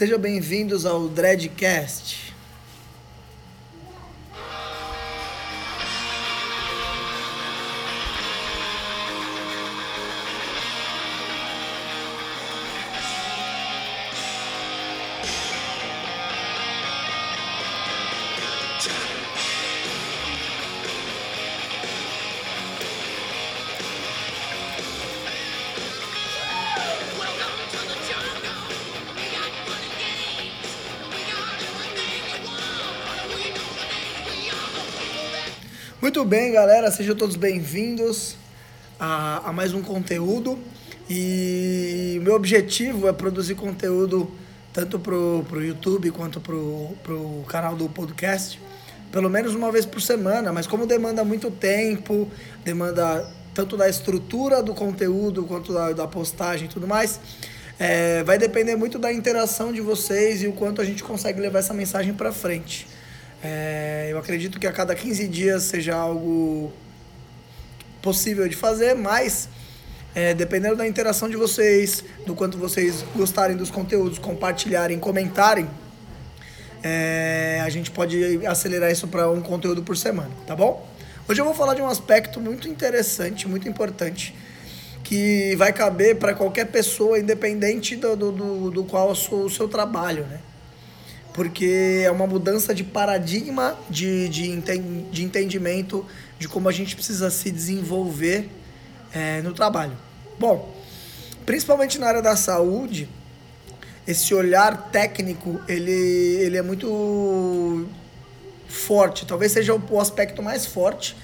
Sejam bem-vindos ao Dreadcast. Muito bem, galera, sejam todos bem-vindos a, a, mais um conteúdo. E meu objetivo é produzir conteúdo tanto pro, pro YouTube quanto pro, pro canal do podcast, pelo menos uma vez por semana. Mas como demanda muito tempo, demanda tanto da estrutura do conteúdo quanto da, da postagem e tudo mais, é, vai depender muito da interação de vocês e o quanto a gente consegue levar essa mensagem para frente. É, eu acredito que a cada 15 dias seja algo possível de fazer, mas é, dependendo da interação de vocês, do quanto vocês gostarem dos conteúdos, compartilharem, comentarem, é, a gente pode acelerar isso para um conteúdo por semana, tá bom? Hoje eu vou falar de um aspecto muito interessante, muito importante, que vai caber para qualquer pessoa, independente do, do, do, qual é o seu trabalho, né? Porque é uma mudança de paradigma de, de, de entendimento de como a gente precisa se desenvolver é, no trabalho. Bom, principalmente na área da saúde, esse olhar técnico ele, ele é muito forte, talvez seja o, o aspecto mais forte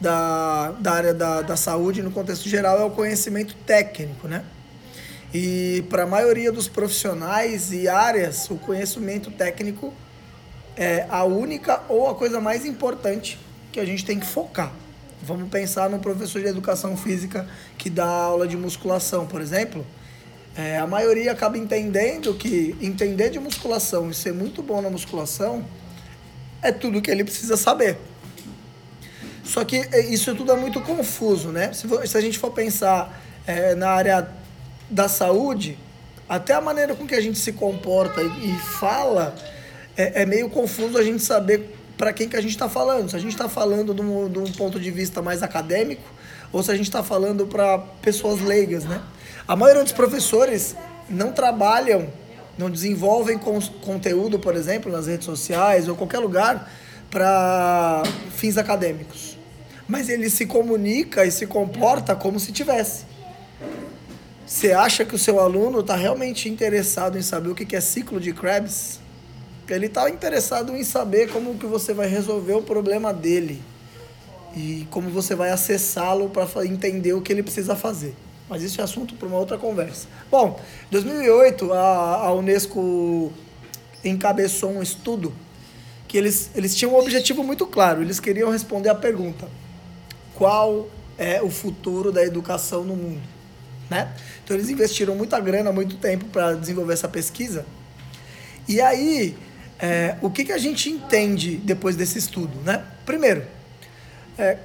da, da área da, da saúde no contexto geral é o conhecimento técnico, né? E para a maioria dos profissionais e áreas, o conhecimento técnico é a única ou a coisa mais importante que a gente tem que focar. Vamos pensar no professor de educação física que dá aula de musculação, por exemplo. É, a maioria acaba entendendo que entender de musculação e ser muito bom na musculação é tudo que ele precisa saber. Só que é, isso tudo é muito confuso, né? Se, se a gente for pensar é, na área da saúde, até a maneira com que a gente se comporta e, fala, é, é, meio confuso a gente saber para quem que a gente está falando. Se a gente está falando de um, de um, ponto de vista mais acadêmico ou se a gente está falando para pessoas leigas, né? A maioria dos professores não trabalham, não desenvolvem con conteúdo, por exemplo, nas redes sociais ou qualquer lugar para fins acadêmicos. Mas ele se comunica e se comporta como se tivesse. Você acha que o seu aluno está realmente interessado em saber o que é ciclo de Krebs? Ele está interessado em saber como que você vai resolver o problema dele e como você vai acessá-lo para entender o que ele precisa fazer. Mas isso é assunto para uma outra conversa. Bom, em 2008 a, a Unesco encabeçou um estudo que eles, eles tinham um objetivo muito claro. Eles queriam responder a pergunta: qual é o futuro da educação no mundo? Né? Então eles investiram muita grana, muito tempo para desenvolver essa pesquisa. E aí, é, o que, que a gente entende depois desse estudo? Né? Primeiro, é,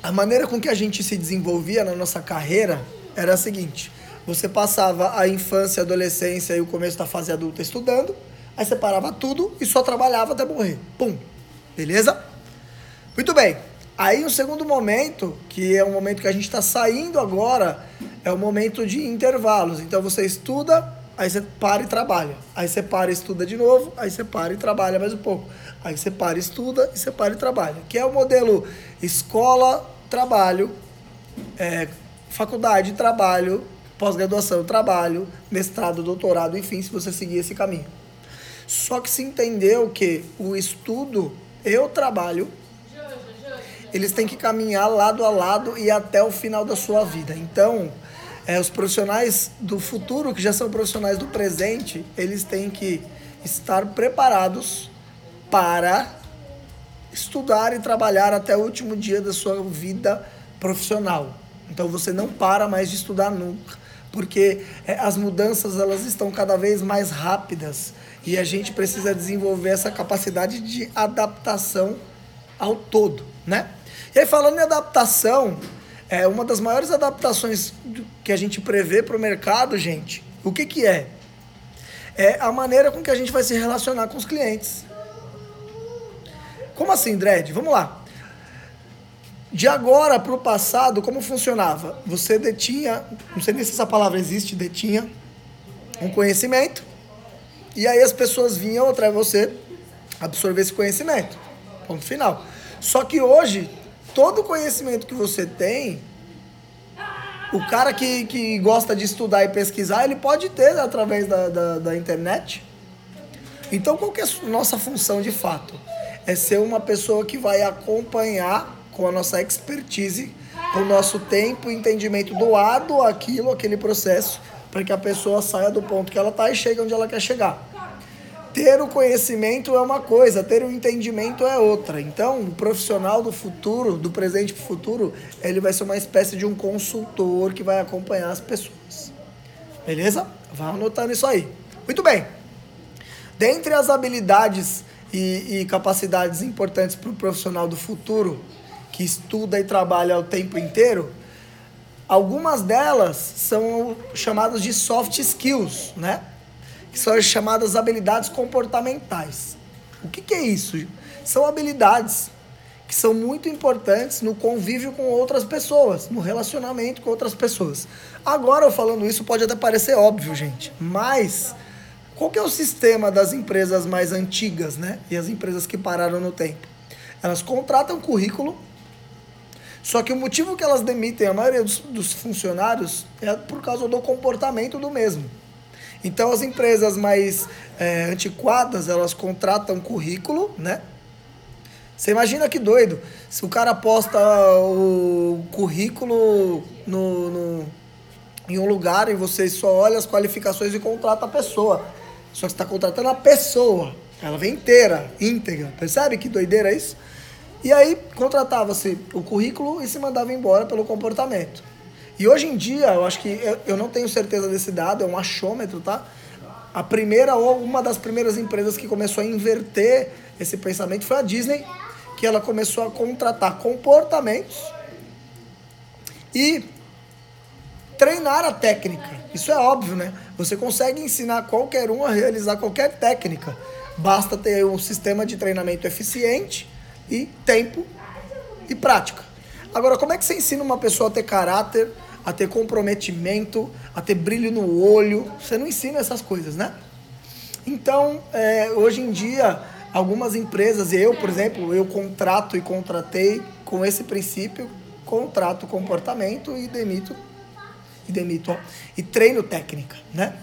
a maneira com que a gente se desenvolvia na nossa carreira era a seguinte: você passava a infância, a adolescência e o começo da fase adulta estudando, aí você parava tudo e só trabalhava até morrer. Pum! Beleza? Muito bem. Aí, um segundo momento, que é um momento que a gente está saindo agora é o momento de intervalos. Então você estuda, aí você para e trabalha. Aí você para e estuda de novo, aí você para e trabalha mais um pouco. Aí você para e estuda e você para e trabalha. Que é o modelo escola, trabalho, é, faculdade, trabalho, pós-graduação, trabalho, mestrado, doutorado, enfim, se você seguir esse caminho. Só que se entendeu que o estudo e o trabalho eles têm que caminhar lado a lado e até o final da sua vida. Então, é, os profissionais do futuro, que já são profissionais do presente, eles têm que estar preparados para estudar e trabalhar até o último dia da sua vida profissional. Então você não para mais de estudar nunca, porque é, as mudanças elas estão cada vez mais rápidas e a gente precisa desenvolver essa capacidade de adaptação ao todo, né? E aí falando em adaptação, é uma das maiores adaptações que a gente prevê para o mercado, gente. O que, que é? é a maneira com que a gente vai se relacionar com os clientes. Como assim, Dredd? Vamos lá. De agora para o passado, como funcionava? Você detinha, não sei nem se essa palavra existe, detinha um conhecimento, e aí as pessoas vinham atrás de você absorver esse conhecimento. Ponto final. Só que hoje, todo conhecimento que você tem, o cara que, que gosta de estudar e pesquisar, ele pode ter através da, da, da internet. Então, qual que é a nossa função de fato? É ser uma pessoa que vai acompanhar com a nossa expertise, com o nosso tempo entendimento doado aquilo, aquele processo, para que a pessoa saia do ponto que ela está e chegue onde ela quer chegar. Ter o conhecimento é uma coisa, ter o entendimento é outra. Então, o profissional do futuro, do presente para o futuro, ele vai ser uma espécie de um consultor que vai acompanhar as pessoas. Beleza? Vá anotando isso aí. Muito bem. Dentre as habilidades e, e capacidades importantes para o profissional do futuro, que estuda e trabalha o tempo inteiro, algumas delas são chamadas de soft skills, né? Que são as chamadas habilidades comportamentais. O que, que é isso? São habilidades que são muito importantes no convívio com outras pessoas, no relacionamento com outras pessoas. Agora, eu falando isso, pode até parecer óbvio, gente, mas qual que é o sistema das empresas mais antigas, né? E as empresas que pararam no tempo? Elas contratam currículo, só que o motivo que elas demitem a maioria dos, dos funcionários é por causa do comportamento do mesmo. Então as empresas mais é, antiquadas, elas contratam currículo, né? Você imagina que doido. Se o cara posta o currículo no, no, em um lugar e você só olha as qualificações e contrata a pessoa. Só que você está contratando a pessoa. Ela vem inteira, íntegra. Percebe que doideira é isso? E aí contratava-se o currículo e se mandava embora pelo comportamento. E hoje em dia, eu acho que eu, eu não tenho certeza desse dado, é um achômetro, tá? A primeira ou uma das primeiras empresas que começou a inverter esse pensamento foi a Disney, que ela começou a contratar comportamentos e treinar a técnica. Isso é óbvio, né? Você consegue ensinar qualquer um a realizar qualquer técnica. Basta ter um sistema de treinamento eficiente e tempo e prática. Agora, como é que você ensina uma pessoa a ter caráter, a ter comprometimento, a ter brilho no olho. Você não ensina essas coisas, né? Então, é, hoje em dia, algumas empresas, eu, por exemplo, eu contrato e contratei com esse princípio, contrato comportamento e demito e demito ó, e treino técnica, né?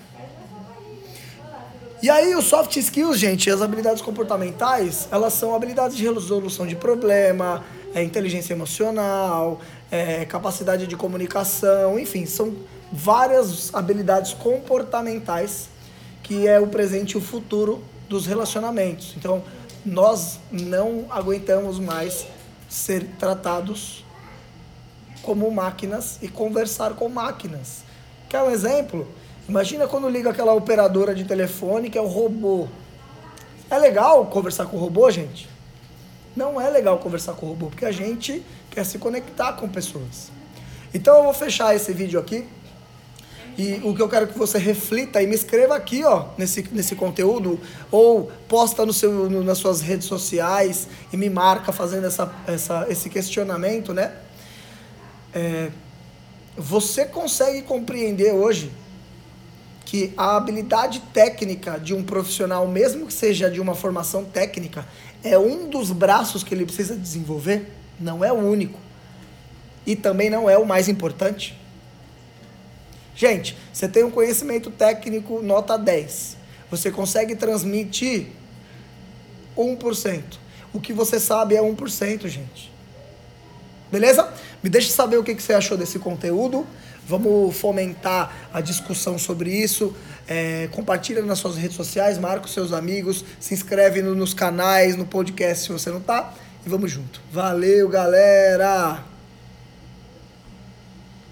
E aí, os soft skills, gente, as habilidades comportamentais, elas são habilidades de resolução de problema, é, inteligência emocional, é, capacidade de comunicação, enfim, são várias habilidades comportamentais que é o presente e o futuro dos relacionamentos. Então, nós não aguentamos mais ser tratados como máquinas e conversar com máquinas. Quer um exemplo? Imagina quando liga aquela operadora de telefone que é o robô. É legal conversar com o robô, gente? Não é legal conversar com o robô, porque a gente quer se conectar com pessoas. Então eu vou fechar esse vídeo aqui. E o que eu quero que você reflita e me escreva aqui, ó, nesse, nesse conteúdo, ou posta no seu, no, nas suas redes sociais e me marca fazendo essa, essa, esse questionamento, né? É, você consegue compreender hoje que a habilidade técnica de um profissional, mesmo que seja de uma formação técnica, é um dos braços que ele precisa desenvolver, não é o único. E também não é o mais importante. Gente, você tem um conhecimento técnico nota 10. Você consegue transmitir 1%. O que você sabe é 1%, gente. Beleza? Me deixe saber o que você achou desse conteúdo. Vamos fomentar a discussão sobre isso. É, compartilha nas suas redes sociais, marca os seus amigos, se inscreve no, nos canais, no podcast se você não tá. E vamos junto. Valeu, galera!